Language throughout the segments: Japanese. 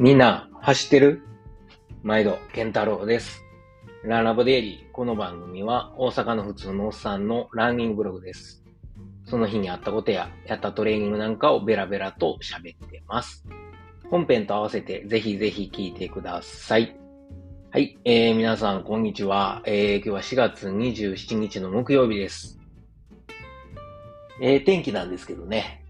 みんな、走ってる？毎度、健太郎です。ランラボデイリー。この番組は、大阪の普通のおっさんのランニングブログです。その日にあったことや、やったトレーニングなんかをベラベラと喋ってます。本編と合わせて、ぜひぜひ聞いてください。はい、えー、皆さん、こんにちは。えー、今日は4月27日の木曜日です。えー、天気なんですけどね。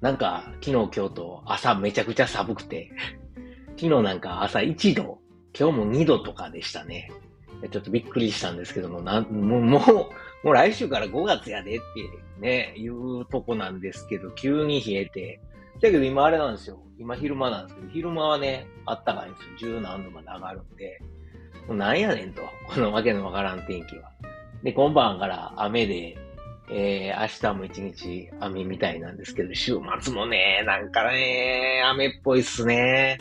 なんか、昨日今日と朝めちゃくちゃ寒くて、昨日なんか朝1度、今日も2度とかでしたね。ちょっとびっくりしたんですけども、なんもう、もう、もう来週から5月やでってね、いうとこなんですけど、急に冷えて。だけど今あれなんですよ。今昼間なんですけど、昼間はね、あったかいんですよ。十何度まで上がるんで。もうなんやねんと。このわけのわからん天気は。で、今晩から雨で、えー、明日も一日雨みたいなんですけど、週末もね、なんかね、雨っぽいっすね。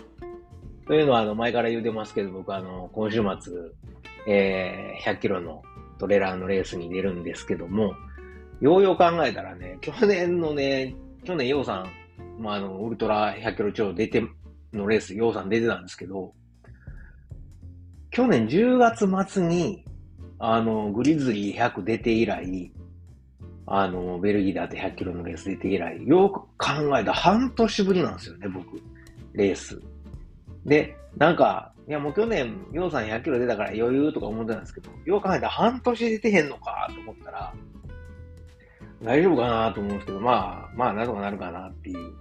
というのは、あの、前から言うてますけど、僕あの、今週末、えー、100キロのトレーラーのレースに出るんですけども、ようよう考えたらね、去年のね、去年、ヨウさん、まあ、あの、ウルトラ100キロ超出て、のレース、ヨウさん出てたんですけど、去年10月末に、あの、グリズリー100出て以来、あの、ベルギーであって100キロのレース出て以来、よく考えた半年ぶりなんですよね、僕、レース。で、なんか、いやもう去年、ヨウさん100キロ出たから余裕とか思ってたんですけど、よう考えたら半年出てへんのかと思ったら、大丈夫かなと思うんですけど、まあ、まあ、なんとかなるかなっていう、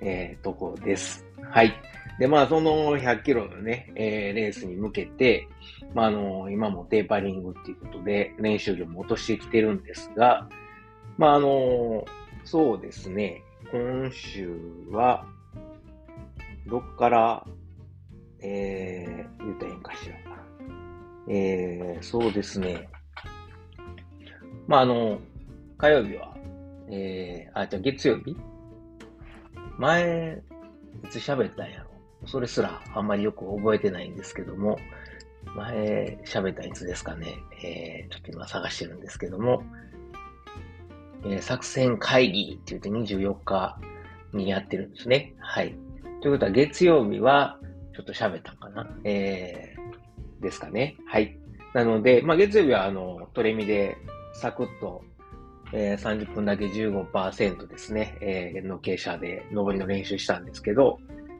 えー、とこです。はい。で、まあ、その100キロのね、えー、レースに向けて、まあ、あの、今もテーパリングっていうことで、練習量も落としてきてるんですが、まあ、あの、そうですね、今週は、どっから、えー、言ったらいいんかしら。えー、そうですね。まあ、あの、火曜日は、えー、あ、じゃあ月曜日？前、いつ喋ったんやろ？それすらあんまりよく覚えてないんですけども、前喋ったいつですかね？えー、ちょっと今探してるんですけども、えー、作戦会議って言って24日にやってるんですね。はい。ということは月曜日はちょっと喋ったかな。えー、ですかね。はい。なので、まあ月曜日はあの、トレミでサクッとえー、30分だけ15%ですね、えー、の傾斜で上りの練習したんですけど、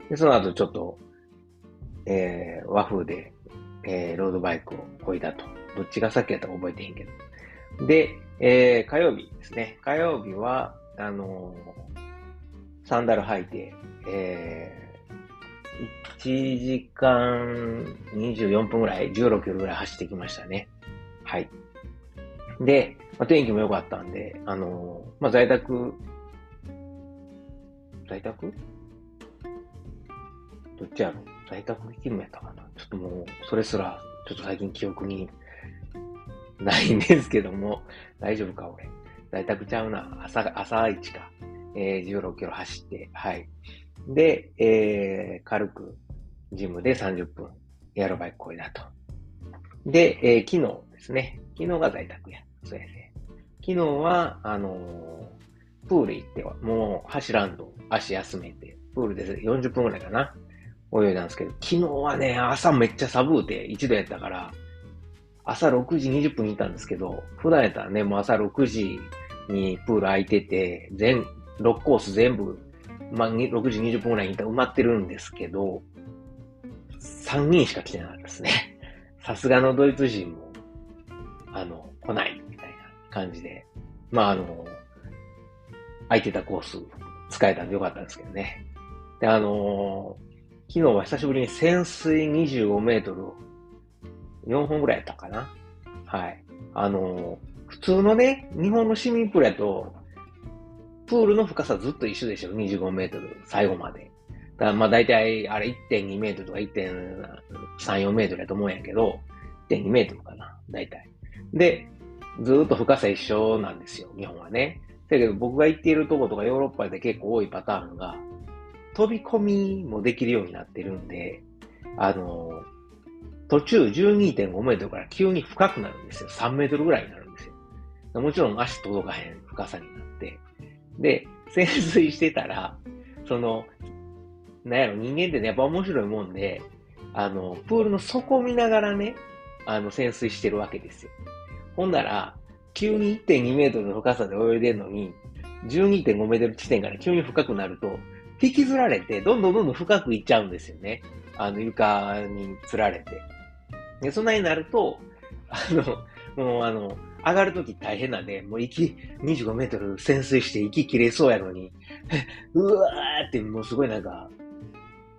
でその後ちょっと、えー、和風で、えー、ロードバイクをこいだと。どっちが先やったか覚えてへんけど。で、えー、火曜日ですね。火曜日は、あのー、サンダル履いて、えー、1時間24分ぐらい、16キロぐらい走ってきましたね。はい。で、まあ、天気も良かったんで、あのー、まあ、在宅、在宅？どっちやろ？在宅勤務やったかなちょっともう、それすら、ちょっと最近記憶にないんですけども、大丈夫か俺。在宅ちゃうな。朝、朝一か。えー、16キロ走って、はい。で、えー、軽く、ジムで30分、エアロバイクこいだと。で、えー、昨日ですね。昨日が在宅や。そうやね。昨日は、あのー、プール行っては、もう走らんと足休めて、プールで40分くらいかな、泳いだんですけど、昨日はね、朝めっちゃ寒うて、一度やったから、朝6時20分にいたんですけど、普段やったらね、もう朝6時にプール空いてて、全、6コース全部、まあ、6時20分くらいにいたら埋まってるんですけど、3人しか来てなかったですね。さすがのドイツ人も、あの、来ないみたいな。感じで、まああの、空いてたコース使えたんでよかったんですけどね。で、あのー、昨日は久しぶりに潜水25メートル4本ぐらいやったかな。はい。あのー、普通のね、日本の市民プールやと、プールの深さずっと一緒でしょ、25メートル、最後まで。だまあ大体、あれ1.2メートルとか1.34メートルやと思うんやけど、1.2メートルかな、大体。で、ずっと深さ一緒なんですよ、日本はね。だけど僕が行っているとことかヨーロッパで結構多いパターンが、飛び込みもできるようになってるんで、あの、途中12.5メートルから急に深くなるんですよ。3メートルぐらいになるんですよ。もちろん足届かへん深さになって。で、潜水してたら、その、なんやろ、人間ってね、やっぱ面白いもんで、あの、プールの底見ながらね、あの、潜水してるわけですよ。ほんなら、急に1.2メートルの深さで泳いでるのに、12.5メートル地点から急に深くなると、引きずられて、どんどんどんどん深くいっちゃうんですよね。あの、床に釣られて。で、そんなになると、あの、もうあの、上がるとき大変なんで、もう息、25メートル潜水して息切れそうやのに、うわーってもうすごいなんか、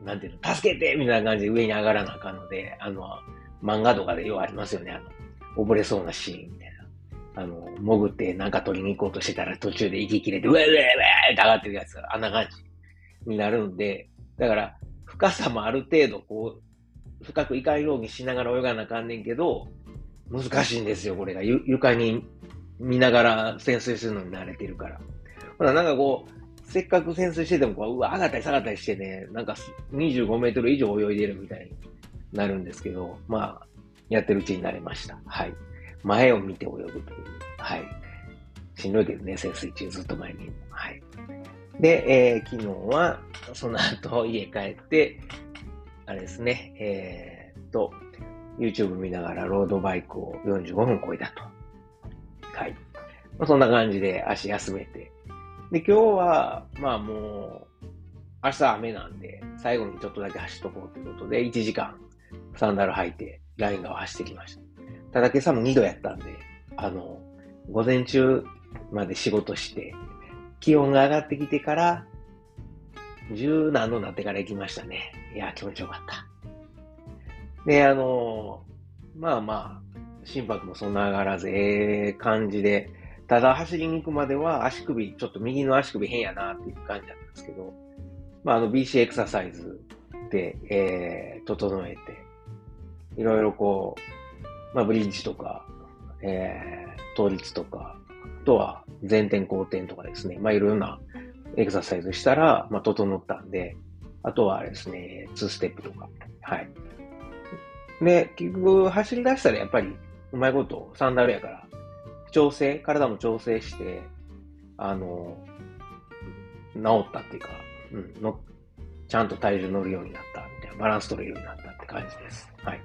なんていうの、助けてみたいな感じで上に上がらなあかんので、あの、漫画とかでようありますよね、あの、溺れそうなシーンみたいな。あの、潜ってなんか取りに行こうとしてたら途中で息切れて、うわうわうわって上がってるやつがあんな感じになるんで、だから、深さもある程度こう、深くいかようにしながら泳がなあかんねんけど、難しいんですよ、これが。床に見ながら潜水するのに慣れてるから。ほら、なんかこう、せっかく潜水してても、こう、うわ、上がったり下がったりしてね、なんか25メートル以上泳いでるみたいになるんですけど、まあ、やってるうちになれました。はい。前を見て泳ぐという。はい。しんどいけどね、潜水中ずっと前に。はい。で、えー、昨日は、その後家帰って、あれですね、えー、と、YouTube 見ながらロードバイクを45分こいだと。はい。まあ、そんな感じで足休めて。で、今日は、まあもう、明日雨なんで、最後にちょっとだけ走っとこうということで、1時間サンダル履いて、ライン側走ってきました。ただ今朝も2度やったんで、あの、午前中まで仕事して、気温が上がってきてから、十何度なってから行きましたね。いや、気持ちよかった。で、あの、まあまあ、心拍もそんな上がらず、ええ感じで、ただ走りに行くまでは足首、ちょっと右の足首変やなっていう感じだったんですけど、まああの BC エクササイズで、えー、整えて、いろいろこう、まあブリッジとか、えー、倒立とか、あとは前転後転とかですね、まあいろいろなエクササイズしたら、まあ整ったんで、あとはですね、2ステップとか、はい。で、結局走り出したらやっぱりうまいことサンダルやから、調整、体も調整して、あの、治ったっていうか、うん、の、ちゃんと体重乗るようになったみたいな、バランス取れるようになったって感じです。はい。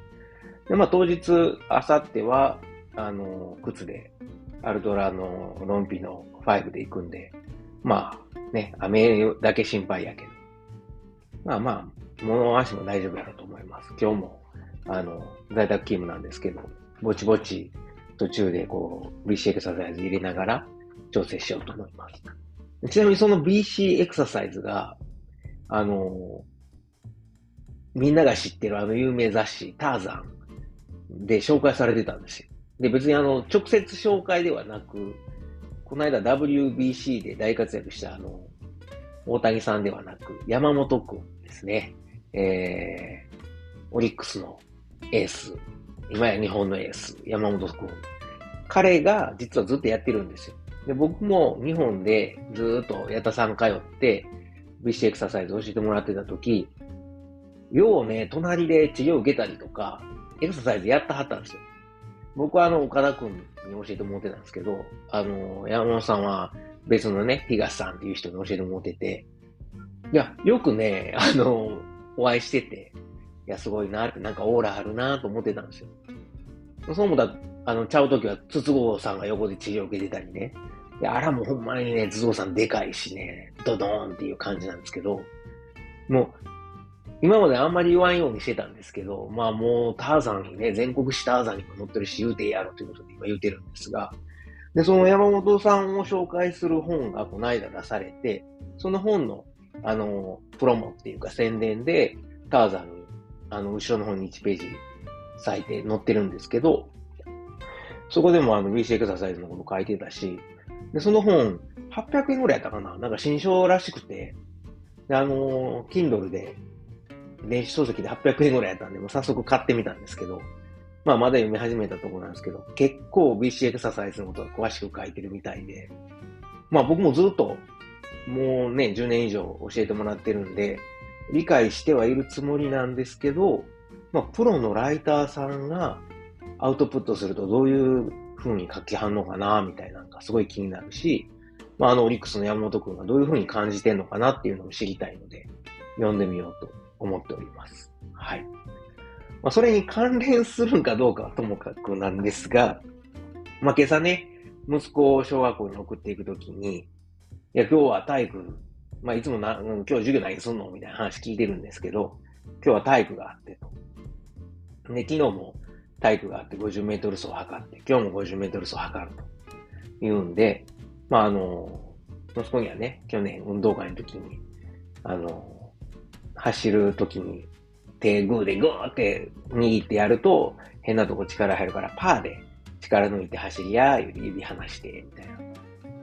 で、まあ当日、あさっては、あの、靴で、アルトラのロンピの5で行くんで、まあね、雨だけ心配やけど、まあまあ、物足も大丈夫やろうと思います。今日もあの、在宅勤務なんですけど、ぼちぼち途中でこう、BC エクササイズ入れながら調整しようと思います。ちなみにその BC エクササイズが、あの、みんなが知ってるあの有名雑誌、ターザンで紹介されてたんですよ。で、別にあの、直接紹介ではなく、この間 WBC で大活躍したあの、大谷さんではなく、山本くんですね。えー、オリックスのエース、今や日本のエース、山本君。彼が実はずっとやってるんですよ。で、僕も日本でずっと矢田さん通って、BC エクササイズ教えてもらってた時、ようね、隣で治療受けたりとか、エクササイズやったはったんですよ。僕はあの、岡田くんに教えてもらってたんですけど、あの、山本さんは別のね、東さんっていう人に教えてもらってて、いや、よくね、あの、お会いしてて、いや、すごいなって、なんかオーラあるなと思ってたんですよ。そう思ったら、あの、ちゃうときは、筒香さんが横で治療を受けてたりね。いや、あらもうほんまにね、筒香さんでかいしね、ドドーンっていう感じなんですけど、もう、今まであんまり言わんようにしてたんですけど、まあもうターザンにね、全国史ターザンにも載ってるし言うてやろということで今言ってるんですが、で、その山本さんを紹介する本がこの間出されて、その本の、あの、プロモっていうか宣伝で、ターザンにあの、後ろの方に1ページ咲いて載ってるんですけど、そこでもあの BC エクササイズのこと書いてたし、で、その本、800円ぐらいやったかな？なんか新書らしくて、で、あのー、Kindle で、電子書籍で800円ぐらいやったんで、もう早速買ってみたんですけど、まあまだ読み始めたところなんですけど、結構 BC エクササイズのことが詳しく書いてるみたいで、まあ僕もずっと、もうね、10年以上教えてもらってるんで、理解してはいるつもりなんですけど、まあ、プロのライターさんがアウトプットするとどういう風に書きはんのかな、みたいなのがすごい気になるし、まあ、あの、オリックスの山本くんがどういう風に感じてんのかなっていうのを知りたいので、読んでみようと思っております。はい。まあ、それに関連するんかどうかはともかくなんですが、まあ、今朝ね、息子を小学校に送っていくときに、いや、今日は体育、まあ、いつもな、うん、今日授業何すんの？みたいな話聞いてるんですけど、今日は体育があってと。で、昨日も体育があって50メートル走を測って、今日も50メートル走を測ると言うんで、まあ、あの、息子にはね、去年運動会の時に、あの、走る時に手グーでグーって握ってやると変なとこ力入るからパーで力抜いて走りや、指離して、みたいな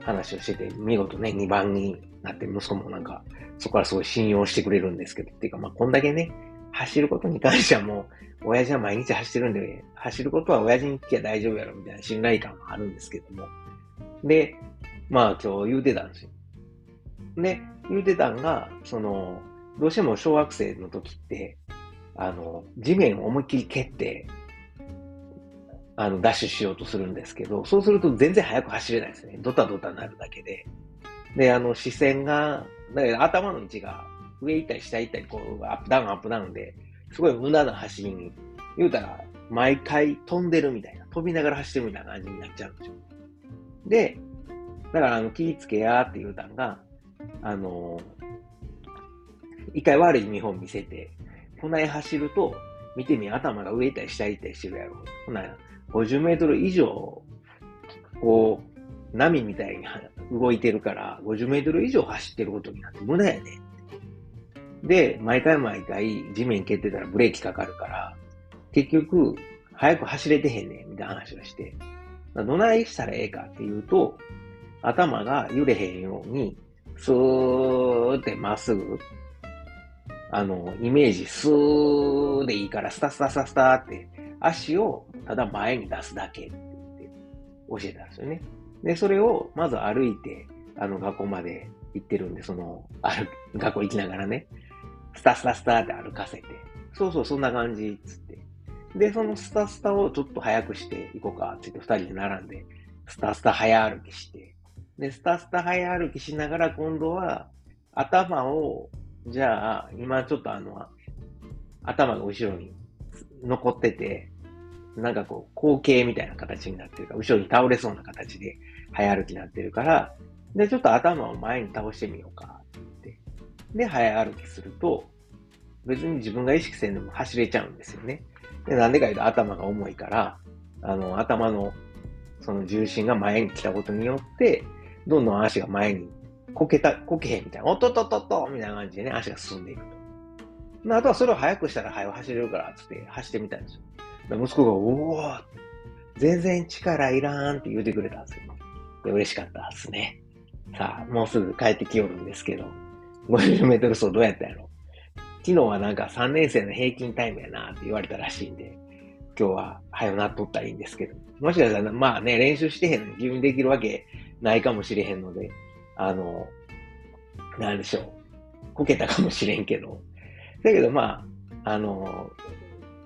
話をしてて、見事ね、2番になって息子もなんか、そこからすごい信用してくれるんですけど、っていうかまあこんだけね、走ることに関してはもう、親父は毎日走ってるんで、走ることは親父に聞きゃ大丈夫やろみたいな信頼感はあるんですけども。で、まあ今日言うてたんですよ。で、言うてたんが、その、どうしても小学生の時って、あの、地面を思いっきり蹴って、あの、ダッシュしようとするんですけど、そうすると全然速く走れないですね。ドタドタになるだけで。で、あの、視線が、だから頭の位置が上行ったり下行ったり、こう、アップダウンアップダウンで、すごい無駄な走りに、言うたら、毎回飛んでるみたいな、飛びながら走ってるみたいな感じになっちゃうんですよ。で、だから、あの、気ぃつけやーって言うたんが、あの一回悪い見本見せて、こない走ると、見てみ、頭が上行ったり下行ったりしてるやろ。ほな、50メートル以上、こう、波みたいに動いてるから、50メートル以上走ってることになって無駄やね。で、毎回毎回地面蹴ってたらブレーキかかるから、結局、早く走れてへんねん、みたいな話をして。どないしたらええかっていうと、頭が揺れへんように、スーってまっすぐ、あの、イメージスーでいいから、スタスタスタスタって足をただ前に出すだけって教えたんですよね。で、それをまず歩いて、あの学校まで行ってるんで、その、歩、学校行きながらね、スタスタスタって歩かせて、そうそう、そんな感じ、つって。で、そのスタスタをちょっと早くしていこうか、つって二人で並んで、スタスタ早歩きして、で、スタスタ早歩きしながら今度は、頭を、じゃあ、今ちょっとあの、頭が後ろに残ってて、なんかこう、後傾みたいな形になってるから、後ろに倒れそうな形で早歩きになってるから、で、ちょっと頭を前に倒してみようかって。で、早歩きすると、別に自分が意識せんでも走れちゃうんですよね。で、なんでか言うと頭が重いから、あの、頭のその重心が前に来たことによって、どんどん足が前にこけた、こけへんみたいな、おっとっとっとっとみたいな感じでね、足が進んでいくと。ああとはそれを速くしたら速く走れるから、つって走ってみたんですよ。息子が、おお全然力いらんって言うてくれたんですよ。で嬉しかったですね。さあ、もうすぐ帰ってきよるんですけど、50メートル走どうやったやろ昨日はなんか3年生の平均タイムやなって言われたらしいんで、今日は早なっとったらいいんですけど、もしかしたら、まあね、練習してへんのに自分できるわけないかもしれへんので、あの、なんでしょう。こけたかもしれんけど。だけどまあ、あの、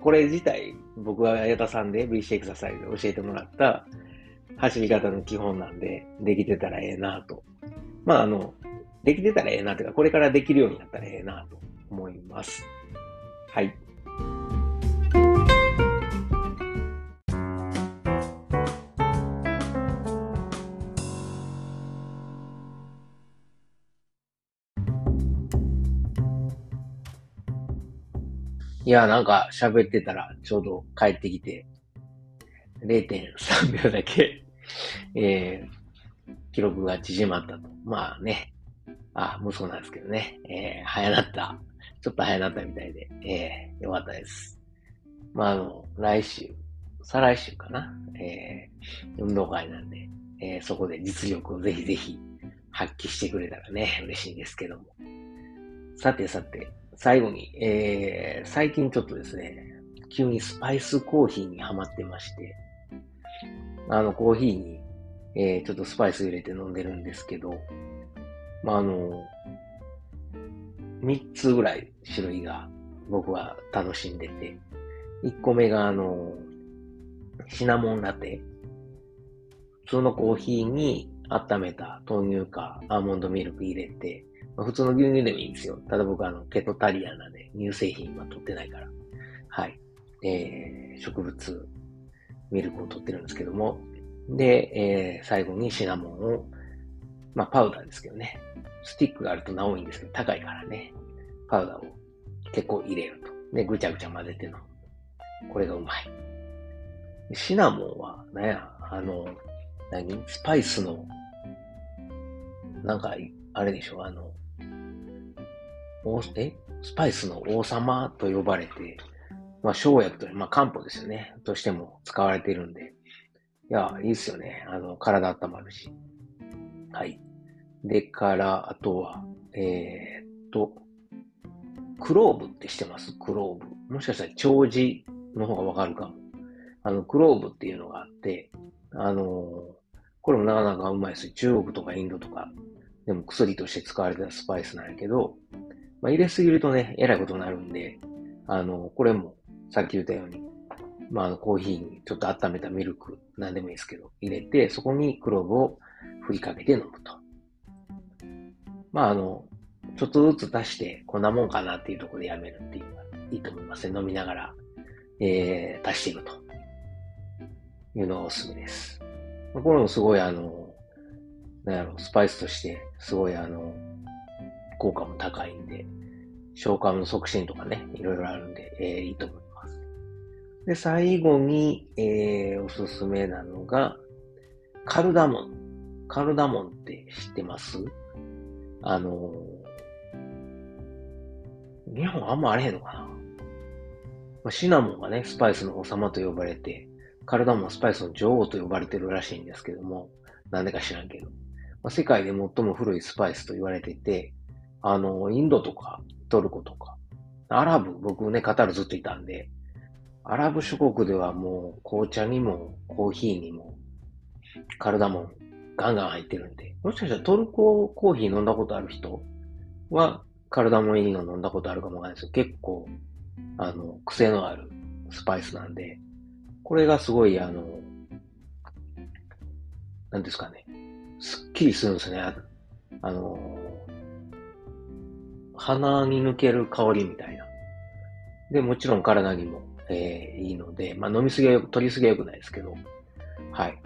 これ自体、僕は矢田さんで VC エクササイズで教えてもらった走り方の基本なんで、できてたらええなと。まああの、できてたらええなというか、これからできるようになったらええなと思います。はい。いや、なんか喋ってたらちょうど帰ってきて、0.3秒だけえー、記録が縮まったと。まあね、あ、息子なんですけどね、えー、早なった。ちょっと早なったみたいで、えー、よかったです。まあ、あの、来週、再来週かな、えー、運動会なんで、えー、そこで実力をぜひぜひ発揮してくれたらね、嬉しいんですけども。さてさて、最後に、えー、最近ちょっとですね、急にスパイスコーヒーにハマってまして、あの、コーヒーに、えー、ちょっとスパイス入れて飲んでるんですけど、まあ、あの、3つぐらい種類が僕は楽しんでて、1個目があの、シナモンラテ。普通のコーヒーに温めた豆乳かアーモンドミルク入れてまあ、普通の牛乳でもいいんですよ。ただ僕はあの、ケトタリアンなんで、乳製品は取ってないから。はい。えー、植物ミルクを取ってるんですけども。で、えー、最後にシナモンを、まあ、パウダーですけどね。スティックがあるとなおいいんですけど、高いからね。パウダーを結構入れると。で、ぐちゃぐちゃ混ぜて飲む。これがうまい。シナモンは、なんや、あの、何？スパイスの、なんか、あれでしょ、あの、え？スパイスの王様と呼ばれて、まあ、生薬と、まあ、漢方ですよね。としても使われているんで。いや、いいっすよね。あの、体温まるし。はい。でから、あとは、えー、っと、クローブって知ってます？クローブ。もしかしたら長寿の方がわかるかも。あの、クローブっていうのがあって、あのー、これもなかなかうまいです中国とかインドとかでも薬として使われたスパイスなんやけど、まあ、入れすぎるとね、えらいことになるんで、あの、これもさっき言ったように、まあ、の、コーヒーにちょっと温めたミルク、なんでもいいですけど、入れて、そこにクローブを振りかけて飲むと。まあ、あの、ちょっとずつ足して、こんなもんかなっていうところでやめるっていうのがいいと思いますね。飲みながら、えー、足していくと。いうのがおすすめです。これもすごいあの、なんやろ、スパイスとして、すごいあの、効果も高いんで、消化の促進とかね、いろいろあるんで、えー、いいと思います。で、最後に、えー、おすすめなのが、カルダモン。カルダモンって知ってます？あのー、日本あんまあれへんのかな、ま、シナモンがね、スパイスの王様と呼ばれて、カルダモンはスパイスの女王と呼ばれてるらしいんですけども、なんでか知らんけど。ま、世界で最も古いスパイスと言われてて、あの、インドとかトルコとか、アラブ、僕ね、カタールずっといたんで、アラブ諸国ではもう紅茶にもコーヒーにもカルダモンガンガン入ってるんで、もしかしたらトルココーヒー飲んだことある人はカルダモン入りの飲んだことあるかもわかんないですけど、結構、あの、癖のあるスパイスなんで、これがすごい、あの、なんですかね、すっきりするんですね。あの、鼻に抜ける香りみたいな。で、もちろん体にも、えー、いいので、まあ飲みすぎはよく、取りすぎは良くないですけど、はい。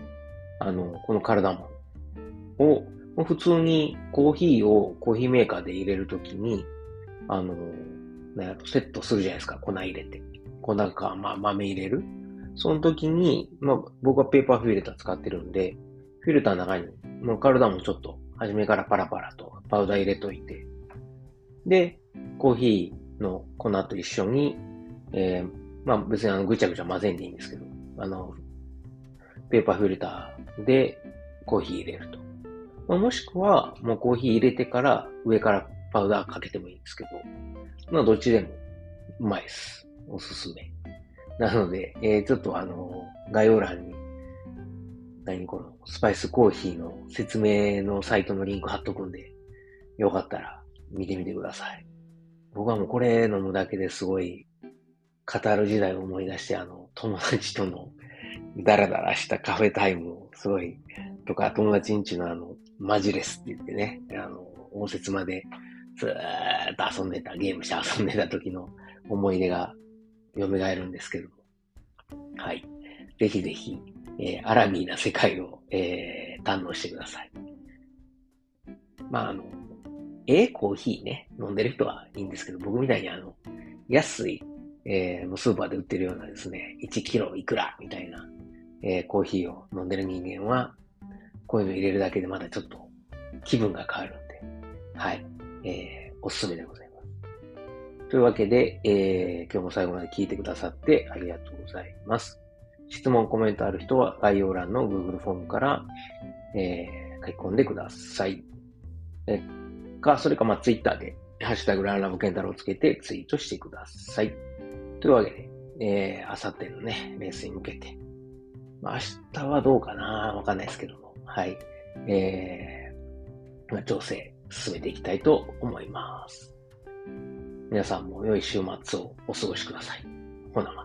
あの、この体もを、普通にコーヒーをコーヒーメーカーで入れるときに、あの、セットするじゃないですか。粉入れて。粉か、まあ、豆入れる。その時に、まあ、僕はペーパーフィルター使ってるんで、フィルターの中に、もうカルダモンちょっと、初めからパラパラとパウダー入れといて、で、コーヒーの粉と一緒に、えー、まあ別にあのぐちゃぐちゃ混ぜんでいいんですけど、あの、ペーパーフィルターでコーヒー入れると。まあ、もしくは、もうコーヒー入れてから上からパウダーかけてもいいんですけど、まあどっちでもうまいです。おすすめ。なので、えー、ちょっとあの、概要欄に、何このスパイスコーヒーの説明のサイトのリンク貼っとくんで、よかったら見てみてください。僕はもうこれ飲むだけですごい、カタール時代を思い出して、あの、友達とのダラダラしたカフェタイムをすごい、とか、友達んちのあの、マジレスって言ってね、あの、応接までずーっと遊んでた、ゲームして遊んでた時の思い出が蘇るんですけども。はい。ぜひぜひ、えー、アラミーな世界を、えー、堪能してください。まあ、あの、ええコーヒーね、飲んでる人はいいんですけど、僕みたいにあの、安い、えー、スーパーで売ってるようなですね、1キロいくらみたいな、えー、コーヒーを飲んでる人間は、こういうの入れるだけでまだちょっと気分が変わるんで、はい、えー、おすすめでございます。というわけで、えー、今日も最後まで聞いてくださってありがとうございます。質問、コメントある人は概要欄の Google フォームから、えー、書き込んでください。えか、それかまあツイッターで、ハッシュタグランラブケンタロウをつけてツイートしてください。というわけで、えー、あさってのね、レースに向けて、まあ、明日はどうかなわかんないですけども、はい。えー、まあ、調整進めていきたいと思います。皆さんも良い週末をお過ごしください。ほなま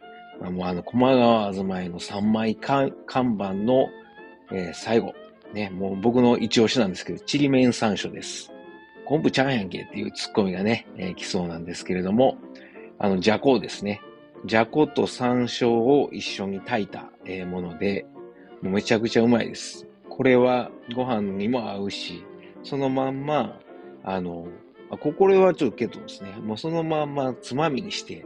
もうあの、駒川あずまいの3枚看板の、えー、最後、ね、もう僕の一押しなんですけど、ちりめん山椒です。昆布ちゃんやんけっていうツッコミがね、えー、来そうなんですけれども、あの、じゃこですね。じゃこと山椒を一緒に炊いた、えー、もので、もうめちゃくちゃうまいです。これはご飯にも合うし、そのまんま、あの、あこれはちょっとけどですね、もうそのまんまつまみにして、